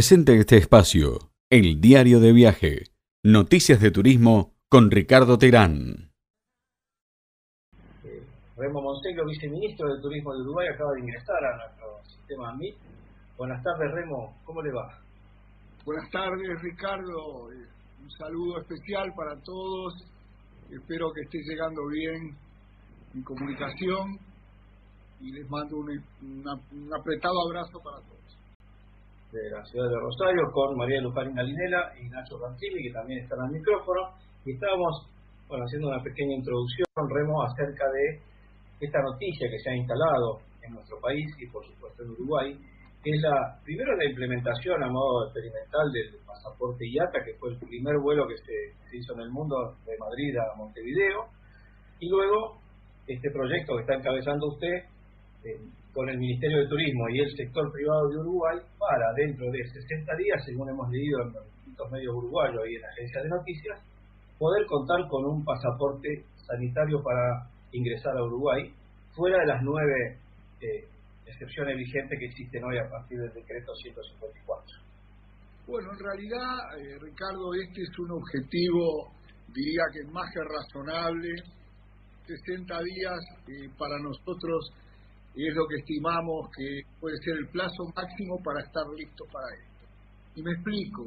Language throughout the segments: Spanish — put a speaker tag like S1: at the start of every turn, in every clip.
S1: Presente este espacio, el diario de viaje, noticias de turismo con Ricardo Terán.
S2: Eh, Remo Monseco, viceministro de Turismo de Uruguay, acaba de ingresar a nuestro sistema MIT. Buenas tardes, Remo, ¿cómo le va?
S3: Buenas tardes, Ricardo. Eh, un saludo especial para todos. Espero que esté llegando bien mi comunicación y les mando un apretado abrazo para todos
S2: de la ciudad de Rosario con María Luján Galinela y Nacho Rancini, que también están al micrófono. Y estábamos bueno, haciendo una pequeña introducción, Remo, acerca de esta noticia que se ha instalado en nuestro país y por supuesto en Uruguay, que es la, primero la implementación a modo experimental del pasaporte IATA, que fue el primer vuelo que se, hizo en el mundo de Madrid a Montevideo, y luego este proyecto que está encabezando usted, con el Ministerio de Turismo y el sector privado de Uruguay para dentro de 60 días, según hemos leído en los distintos medios uruguayos y en la agencia de noticias, poder contar con un pasaporte sanitario para ingresar a Uruguay, fuera de las nueve eh, excepciones vigentes que existen hoy a partir del decreto 154.
S3: Bueno, en realidad, eh, Ricardo, este es un objetivo, diría que más que razonable. 60 días eh, para nosotros y es lo que estimamos que puede ser el plazo máximo para estar listos para esto. Y me explico,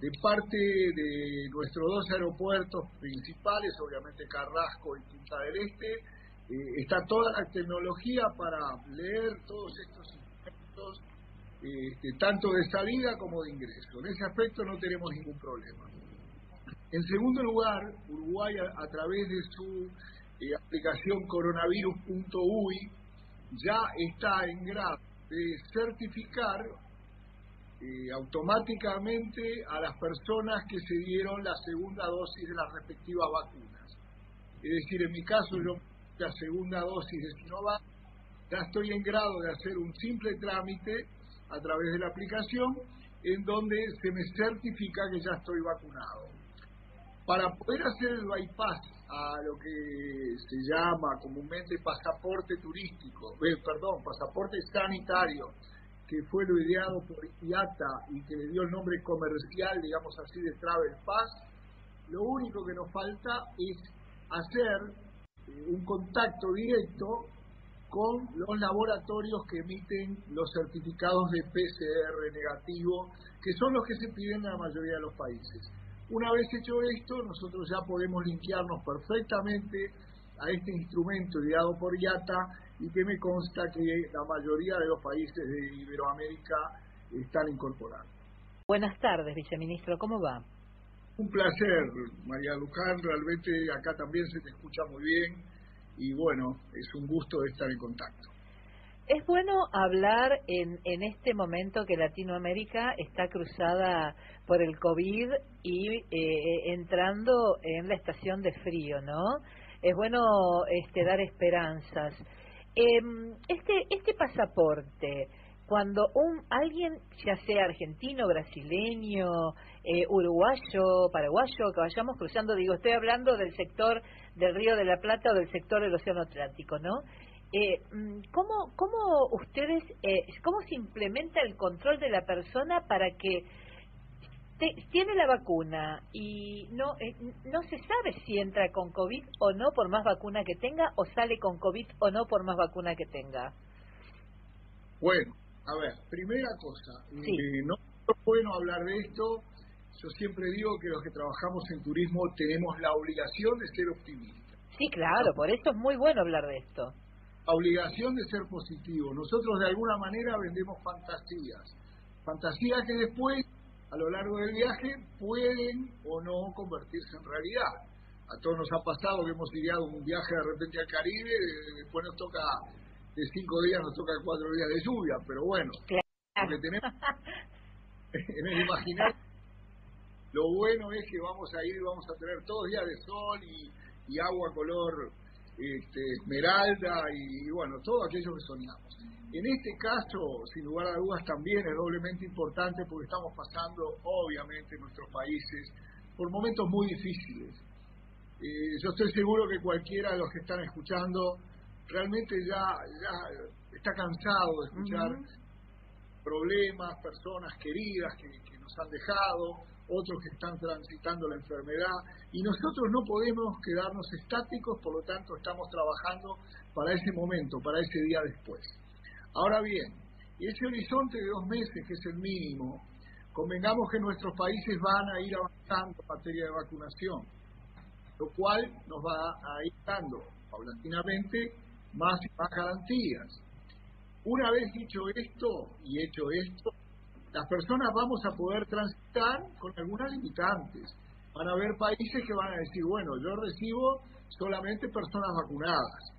S3: de parte de nuestros dos aeropuertos principales, obviamente Carrasco y Punta del Este, eh, está toda la tecnología para leer todos estos instrumentos, este, tanto de salida como de ingreso. En ese aspecto no tenemos ningún problema. En segundo lugar, Uruguay a, través de su eh, aplicación coronavirus.ui ya está en grado de certificar eh, automáticamente a las personas que se dieron la segunda dosis de las respectivas vacunas. Es decir, en mi caso yo la segunda dosis de Sinovac, ya estoy en grado de hacer un simple trámite a través de la aplicación en donde se me certifica que ya estoy vacunado. Para poder hacer el bypass a lo que se llama comúnmente pasaporte turístico, eh, perdón, pasaporte sanitario, que fue lo ideado por IATA y que le dio el nombre comercial, digamos así, de Travel Pass, lo único que nos falta es hacer eh, un contacto directo con los laboratorios que emiten los certificados de PCR negativo, que son los que se piden en la mayoría de los países. Una vez hecho esto, nosotros ya podemos limpiarnos perfectamente a este instrumento ideado por IATA y que me consta que la mayoría de los países de Iberoamérica están incorporando.
S4: Buenas tardes, viceministro, ¿cómo va?
S3: Un placer, María Luján, realmente acá también se te escucha muy bien y bueno, es un gusto estar en contacto.
S4: Es bueno hablar en, en este momento que Latinoamérica está cruzada por el COVID y eh, entrando en la estación de frío, ¿no? Es bueno este, dar esperanzas. Em, este, este pasaporte, cuando un alguien, ya sea argentino, brasileño, eh, uruguayo, paraguayo, que vayamos cruzando, digo, estoy hablando del sector del Río de la Plata o del sector del Océano Atlántico, ¿no? Eh, mm, ¿cómo, ¿Cómo ustedes, eh, cómo se implementa el control de la persona para que tiene la vacuna y no eh, no se sabe si entra con COVID o no por más vacuna que tenga o sale con COVID o no por más vacuna que tenga?
S3: Bueno, a ver, primera cosa, eh, no es bueno hablar de esto. Yo siempre digo que los que trabajamos en turismo tenemos la obligación de ser optimistas.
S4: Sí, claro, por eso es muy bueno hablar de esto
S3: obligación de ser positivo. Nosotros de alguna manera vendemos fantasías, fantasías que después, a lo largo del viaje, pueden o no convertirse en realidad. A todos nos ha pasado que hemos ideado un viaje de repente al Caribe, después nos toca, de cinco días nos toca cuatro días de lluvia, pero bueno, lo que tenemos en el imaginario, lo bueno es que vamos a ir, vamos a tener todos días de sol y, y agua color este, Esmeralda y, bueno, todo aquello que soñamos. En este caso, sin lugar a dudas, también es doblemente importante porque estamos pasando, obviamente, en nuestros países por momentos muy difíciles. Eh, yo estoy seguro que cualquiera de los que están escuchando realmente ya, ya está cansado de escuchar problemas, personas queridas que, que nos han dejado, otros que están transitando la enfermedad y nosotros no podemos quedarnos estáticos, por lo tanto estamos trabajando para ese momento, para ese día después. Ahora bien, ese horizonte de dos meses, que es el mínimo, convengamos que nuestros países van a ir avanzando en materia de vacunación, lo cual nos va a ir dando paulatinamente más y más garantías. Una vez dicho esto y hecho esto, las personas vamos a poder transitar con algunas limitantes. Van a haber países que van a decir, bueno, yo recibo solamente personas vacunadas.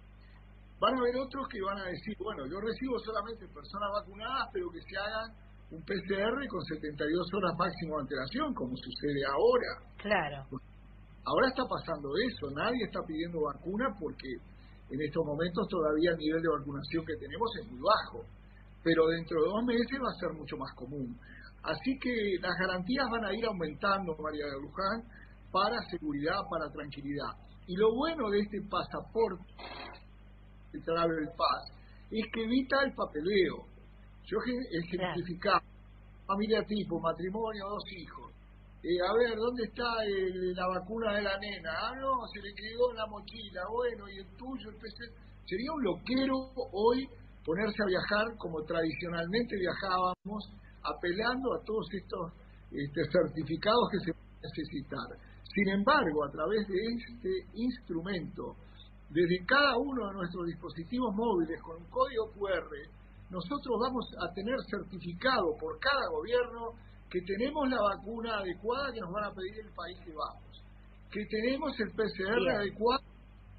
S3: Van a haber otros que van a decir, bueno, yo recibo solamente personas vacunadas, pero que se hagan un PCR con 72 horas máximo de antelación, como sucede ahora.
S4: Claro.
S3: Ahora está pasando eso, nadie está pidiendo vacuna porque en estos momentos todavía el nivel de vacunación que tenemos es muy bajo pero dentro de dos meses va a ser mucho más común. Así que las garantías van a ir aumentando, María de Luján, para seguridad, para tranquilidad. Y lo bueno de este pasaporte, el Travel Pass, es que evita el papeleo. Yo ejemplificaba, familia tipo, matrimonio, dos hijos. Eh, a ver, ¿dónde está la vacuna de la nena? Ah, no, se le quedó en la mochila. Bueno, ¿y el tuyo? El Sería un loquero hoy ponerse a viajar como tradicionalmente viajábamos, apelando a todos estos este, certificados que se pueden necesitar. Sin embargo, a través de este instrumento, desde cada uno de nuestros dispositivos móviles con un código QR, nosotros vamos a tener certificado por cada gobierno que tenemos la vacuna adecuada que nos van a pedir el país que vamos, que tenemos el PCR adecuado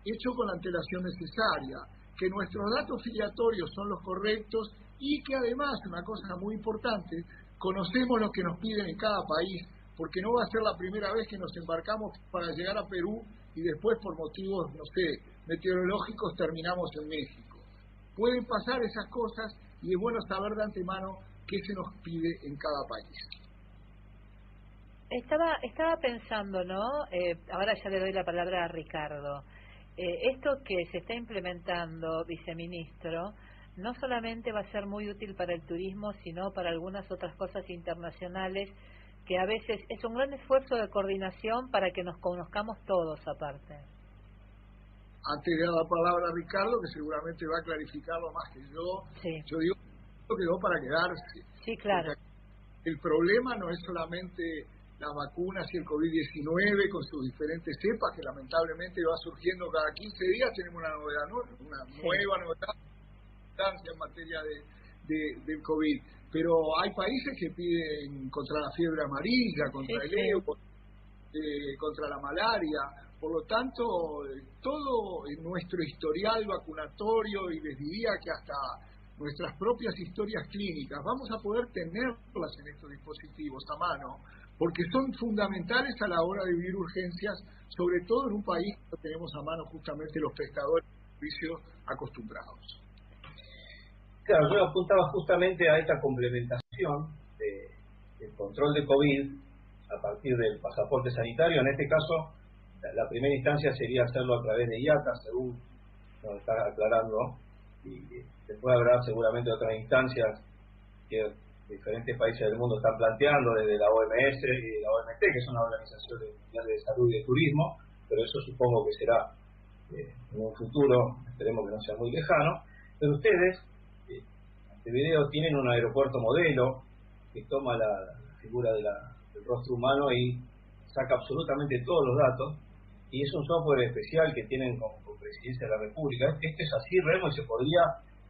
S3: hecho con la antelación necesaria, que nuestros datos filiatorios son los correctos y que además, una cosa muy importante, conocemos lo que nos piden en cada país, porque no va a ser la primera vez que nos embarcamos para llegar a Perú y después por motivos, no sé, meteorológicos terminamos en México. Pueden pasar esas cosas y es bueno saber de antemano qué se nos pide en cada país.
S4: Estaba, estaba pensando, ¿no? Eh, ahora ya le doy la palabra a Ricardo. Eh, esto que se está implementando, viceministro, no solamente va a ser muy útil para el turismo, sino para algunas otras cosas internacionales que a veces es un gran esfuerzo de coordinación para que nos conozcamos todos aparte.
S3: Antes de dar la palabra a Ricardo, que seguramente va a clarificarlo más que yo, yo digo que quedó para quedarse.
S4: Sí, claro.
S3: el problema no es solamente las vacunas y el COVID-19 con sus diferentes cepas que lamentablemente va surgiendo cada 15 días, tenemos una novedad una nueva novedad en materia de, del COVID. Pero hay países que piden contra la fiebre amarilla, contra el EO, eh, contra la malaria. Por lo tanto, todo nuestro historial vacunatorio y les diría que hasta nuestras propias historias clínicas, vamos a poder tenerlas en estos dispositivos a mano porque son fundamentales a la hora de vivir urgencias, sobre todo en un país que tenemos a mano justamente los prestadores de servicios acostumbrados.
S2: Claro, yo apuntaba justamente a esta complementación del control de COVID a partir del pasaporte sanitario. En este caso, la, primera instancia sería hacerlo a través de IATA, según nos está aclarando, y después habrá seguramente otras instancias que diferentes países del mundo están planteando, desde la OMS y la OMT, que son las organizaciones de salud y de turismo, pero eso supongo que será eh, en un futuro, esperemos que no sea muy lejano. Pero ustedes, eh, este video, tienen un aeropuerto modelo que toma la, figura del rostro humano y saca absolutamente todos los datos, y es un software especial que tienen como, presidencia de la República. Este es así, Remo, y se podría,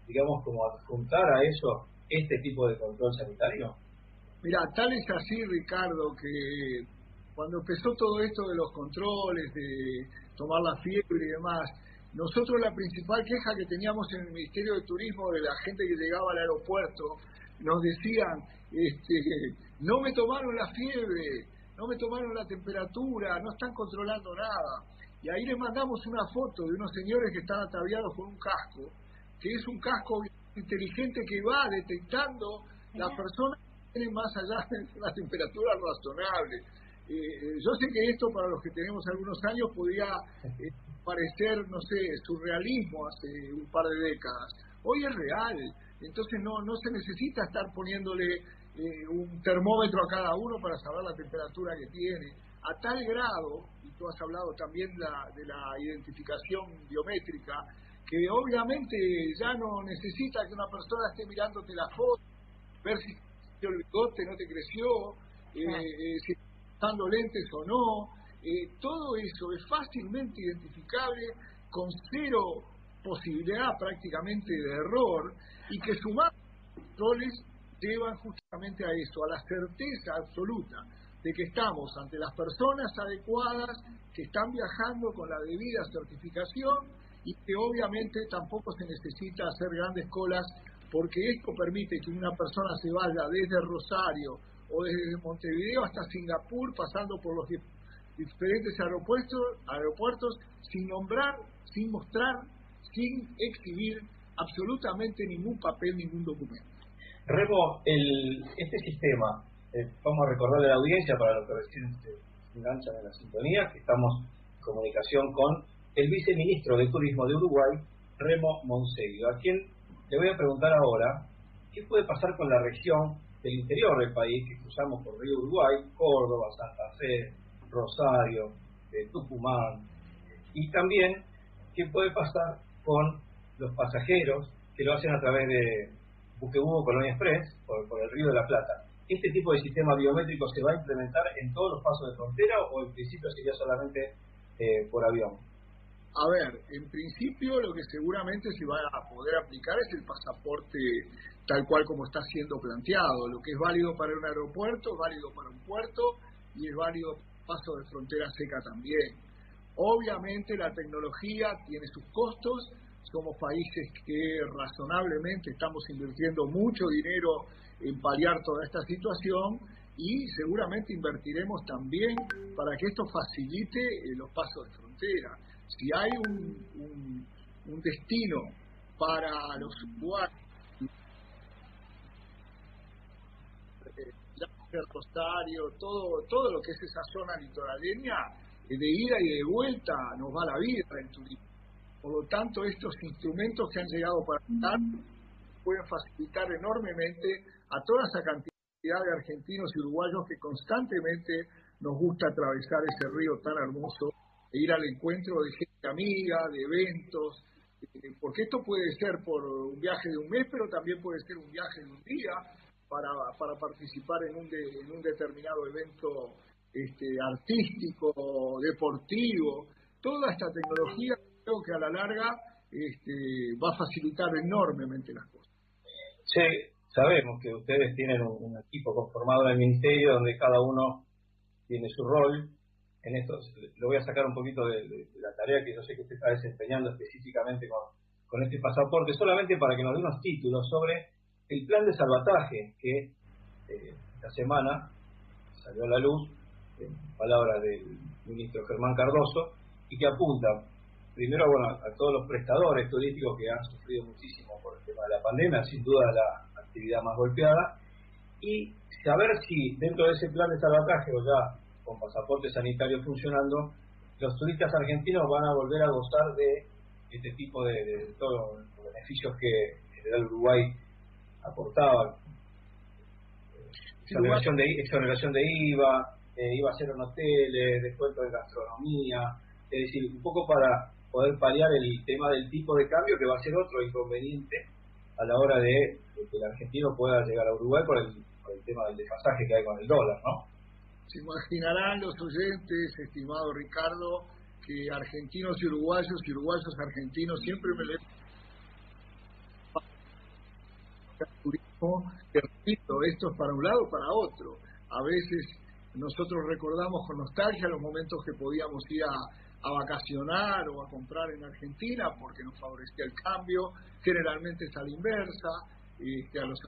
S2: digamos, como adjuntar a eso este tipo de control sanitario?
S3: Mira, tal es así, Ricardo, que cuando empezó todo esto de los controles, de tomar la fiebre y demás, nosotros la principal queja que teníamos en el Ministerio de Turismo de la gente que llegaba al aeropuerto, nos decían, este, no me tomaron la fiebre, no me tomaron la temperatura, no están controlando nada. Y ahí les mandamos una foto de unos señores que están ataviados con un casco, que es un casco inteligente que va detectando las personas que tienen más allá de una temperatura razonable. Eh, eh, yo sé que esto para los que tenemos algunos años podría eh, parecer, no sé, surrealismo hace un par de décadas. Hoy es real. entonces no, no se necesita estar poniéndole eh, un termómetro a cada uno para saber la temperatura que tiene. A tal grado, y tú has hablado también de la identificación biométrica, que obviamente ya no necesita que una persona esté mirándote la foto, ver si el bigote no te creció, eh, eh, si estás usando lentes o no. todo eso es fácilmente identificable con cero posibilidad prácticamente de error y que sumar controles llevan justamente a eso, a la certeza absoluta de que estamos ante las personas adecuadas, que están viajando con la debida certificación y que obviamente tampoco se necesita hacer grandes colas porque esto permite que una persona se vaya desde Rosario o desde Montevideo hasta Singapur pasando por los diferentes aeropuertos, aeropuertos sin nombrar, sin mostrar, sin exhibir absolutamente ningún papel, ningún documento.
S2: Remo, el, este sistema, eh, vamos a recordarle a la audiencia para los que recién se enganchan en la sintonía, que estamos en comunicación con el viceministro de Turismo de Uruguay, Remo Monseguio, a quien le voy a preguntar ahora qué puede pasar con la región del interior del país, que cruzamos por Río Uruguay, Córdoba, Santa Fe, Rosario, eh, Tucumán, y también qué puede pasar con los pasajeros que lo hacen a través de Buquebugo Colonia Express, por, el Río de la Plata. ¿Este tipo de sistema biométrico se va a implementar en todos los pasos de frontera o en principio sería solamente eh, por avión?
S3: A ver, en principio lo que seguramente se va a poder aplicar es el pasaporte tal cual como está siendo planteado. Lo que es válido para un aeropuerto es válido para un puerto y es válido paso de frontera seca también. Obviamente la tecnología tiene sus costos, somos países que razonablemente estamos invirtiendo mucho dinero en paliar toda esta situación y seguramente invertiremos también para que esto facilite eh, los pasos de frontera. Si hay un, un, destino para los usuarios, el Rosario, todo, todo lo que es esa zona litoraleña, eh, de ida y de vuelta nos va la vida en turismo. Por lo tanto, estos instrumentos que han llegado para estar pueden facilitar enormemente a toda esa cantidad de argentinos y uruguayos que constantemente nos gusta atravesar ese río tan hermoso ir al encuentro de gente amiga, de eventos, eh, porque esto puede ser por un viaje de un mes, pero también puede ser un viaje de un día para, para participar en un, en un determinado evento este, artístico, deportivo. Toda esta tecnología creo que a la larga este, va a facilitar enormemente las cosas.
S2: Sí, sabemos que ustedes tienen un, equipo conformado en el ministerio donde cada uno tiene su rol. En esto lo voy a sacar un poquito de, la tarea que yo sé que usted está desempeñando específicamente con, con este pasaporte, solamente para que nos dé unos títulos sobre el plan de salvataje que eh, esta semana salió a la luz, en palabras del ministro Germán Cardoso, y que apunta primero bueno, a todos los prestadores turísticos que han sufrido muchísimo por el tema de la pandemia, sin duda la actividad más golpeada, y saber si dentro de ese plan de salvataje o ya con pasaporte sanitario funcionando, los turistas argentinos van a volver a gozar de este tipo de, todos los beneficios que el Uruguay aportaba. Exoneración de, exoneración de IVA, eh, IVA cero en hoteles, descuento de gastronomía, es decir, un poco para poder paliar el tema del tipo de cambio, que va a ser otro inconveniente a la hora de, que el argentino pueda llegar a Uruguay por el, tema del desfasaje que hay con el dólar, ¿no?
S3: Se imaginarán los oyentes, estimado Ricardo, que argentinos y uruguayos y uruguayos argentinos siempre me le turismo, que repito, esto es para un lado para otro. A veces nosotros recordamos con nostalgia los momentos que podíamos ir a, vacacionar o a comprar en Argentina porque nos favorecía el cambio, generalmente es a la inversa, y que a los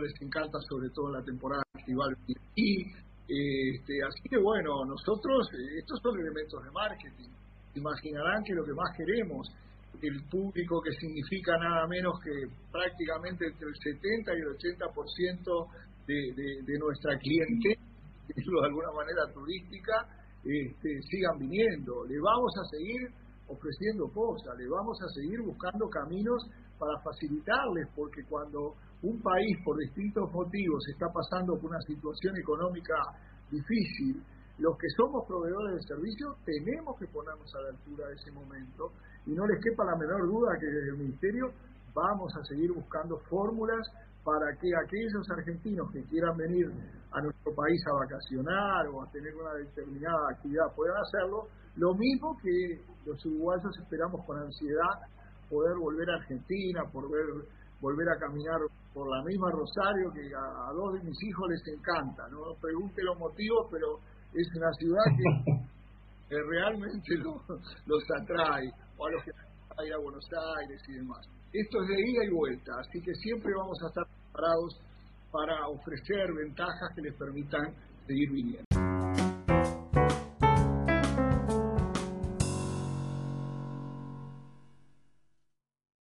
S3: les encanta sobre todo la temporada estival y este, así que bueno, nosotros, eh, estos son elementos de marketing, imaginarán que lo que más queremos, el público que significa nada menos que prácticamente entre el 70 y el 80% de, de, de nuestra clientela, de alguna manera turística, este, sigan viniendo. Le vamos a seguir ofreciendo cosas, le vamos a seguir buscando caminos para facilitarles, porque cuando un país por distintos motivos está pasando por una situación económica difícil, los que somos proveedores de servicios tenemos que ponernos a la altura de ese momento y no les quepa la menor duda que desde el Ministerio vamos a seguir buscando fórmulas para que aquellos argentinos que quieran venir a nuestro país a vacacionar o a tener una determinada actividad puedan hacerlo, lo mismo que los uruguayos esperamos con ansiedad poder volver a Argentina, poder volver a caminar por la misma Rosario que a, dos de mis hijos les encanta, no pregunte los motivos, pero es una ciudad que, realmente los atrae, o a los que van a ir a Buenos Aires y demás. Esto es de ida y vuelta, así que siempre vamos a estar preparados para ofrecer ventajas que les permitan seguir viniendo.